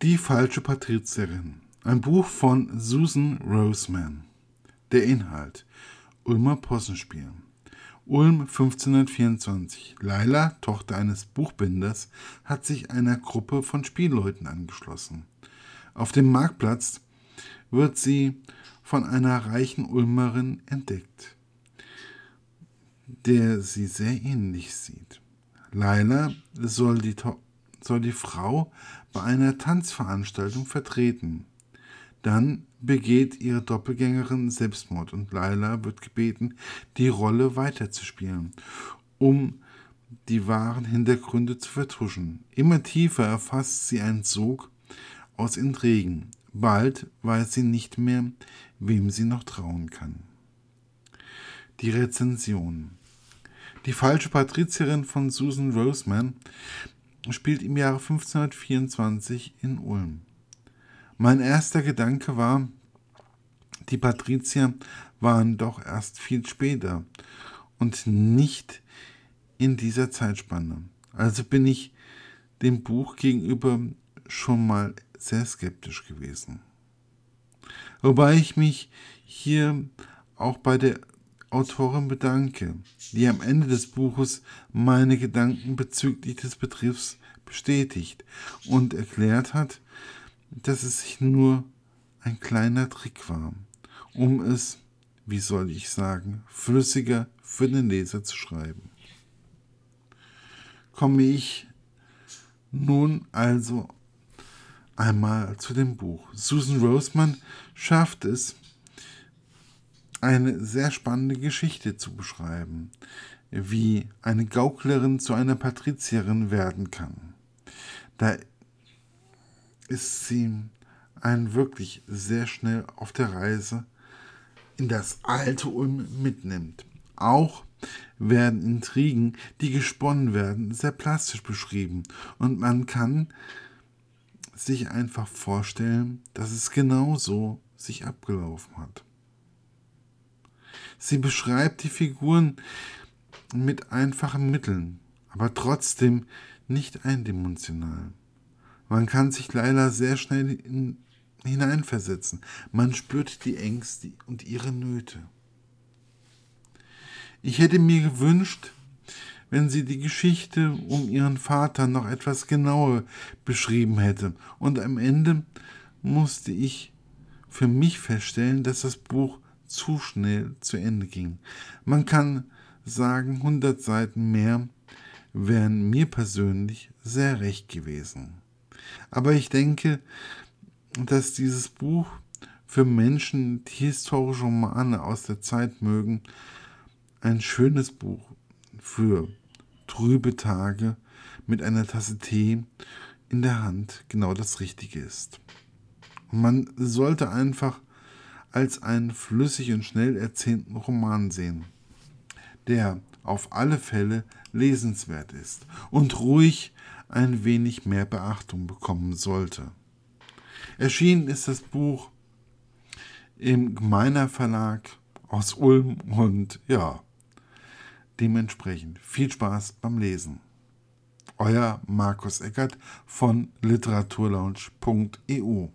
Die falsche Patrizierin. Ein Buch von Susan Roseman. Der Inhalt. Ulmer Possenspiel. Ulm 1524. Laila, Tochter eines Buchbinders, hat sich einer Gruppe von Spielleuten angeschlossen. Auf dem Marktplatz wird sie von einer reichen Ulmerin entdeckt, der sie sehr ähnlich sieht. Laila soll die, soll die Frau bei einer Tanzveranstaltung vertreten. Dann begeht ihre Doppelgängerin Selbstmord und Laila wird gebeten, die Rolle weiterzuspielen, um die wahren Hintergründe zu vertuschen. Immer tiefer erfasst sie einen Sog aus Intrigen. Bald weiß sie nicht mehr, wem sie noch trauen kann. Die Rezension. Die falsche Patrizierin von Susan Roseman spielt im Jahre 1524 in Ulm. Mein erster Gedanke war, die Patrizier waren doch erst viel später und nicht in dieser Zeitspanne. Also bin ich dem Buch gegenüber schon mal sehr skeptisch gewesen. Wobei ich mich hier auch bei der Autorin bedanke, die am Ende des Buches meine Gedanken bezüglich des Betriebs bestätigt und erklärt hat, dass es sich nur ein kleiner Trick war, um es, wie soll ich sagen, flüssiger für den Leser zu schreiben. Komme ich nun also einmal zu dem Buch. Susan Roseman schafft es, eine sehr spannende Geschichte zu beschreiben, wie eine Gauklerin zu einer Patrizierin werden kann. Da ist sie einen wirklich sehr schnell auf der Reise in das alte Ulm mitnimmt. Auch werden Intrigen, die gesponnen werden, sehr plastisch beschrieben und man kann sich einfach vorstellen, dass es genau so sich abgelaufen hat. Sie beschreibt die Figuren mit einfachen Mitteln, aber trotzdem nicht eindimensional. Man kann sich leider sehr schnell in, hineinversetzen. Man spürt die Ängste und ihre Nöte. Ich hätte mir gewünscht, wenn sie die Geschichte um ihren Vater noch etwas genauer beschrieben hätte. Und am Ende musste ich für mich feststellen, dass das Buch zu schnell zu Ende ging. Man kann sagen, 100 Seiten mehr wären mir persönlich sehr recht gewesen. Aber ich denke, dass dieses Buch für Menschen, die historische Romane aus der Zeit mögen, ein schönes Buch für trübe Tage mit einer Tasse Tee in der Hand genau das Richtige ist. Und man sollte einfach als einen flüssig und schnell erzählten Roman sehen, der auf alle Fälle lesenswert ist und ruhig ein wenig mehr Beachtung bekommen sollte. Erschienen ist das Buch im Gemeiner Verlag aus Ulm und ja, dementsprechend viel Spaß beim Lesen. Euer Markus Eckert von literaturlaunch.eu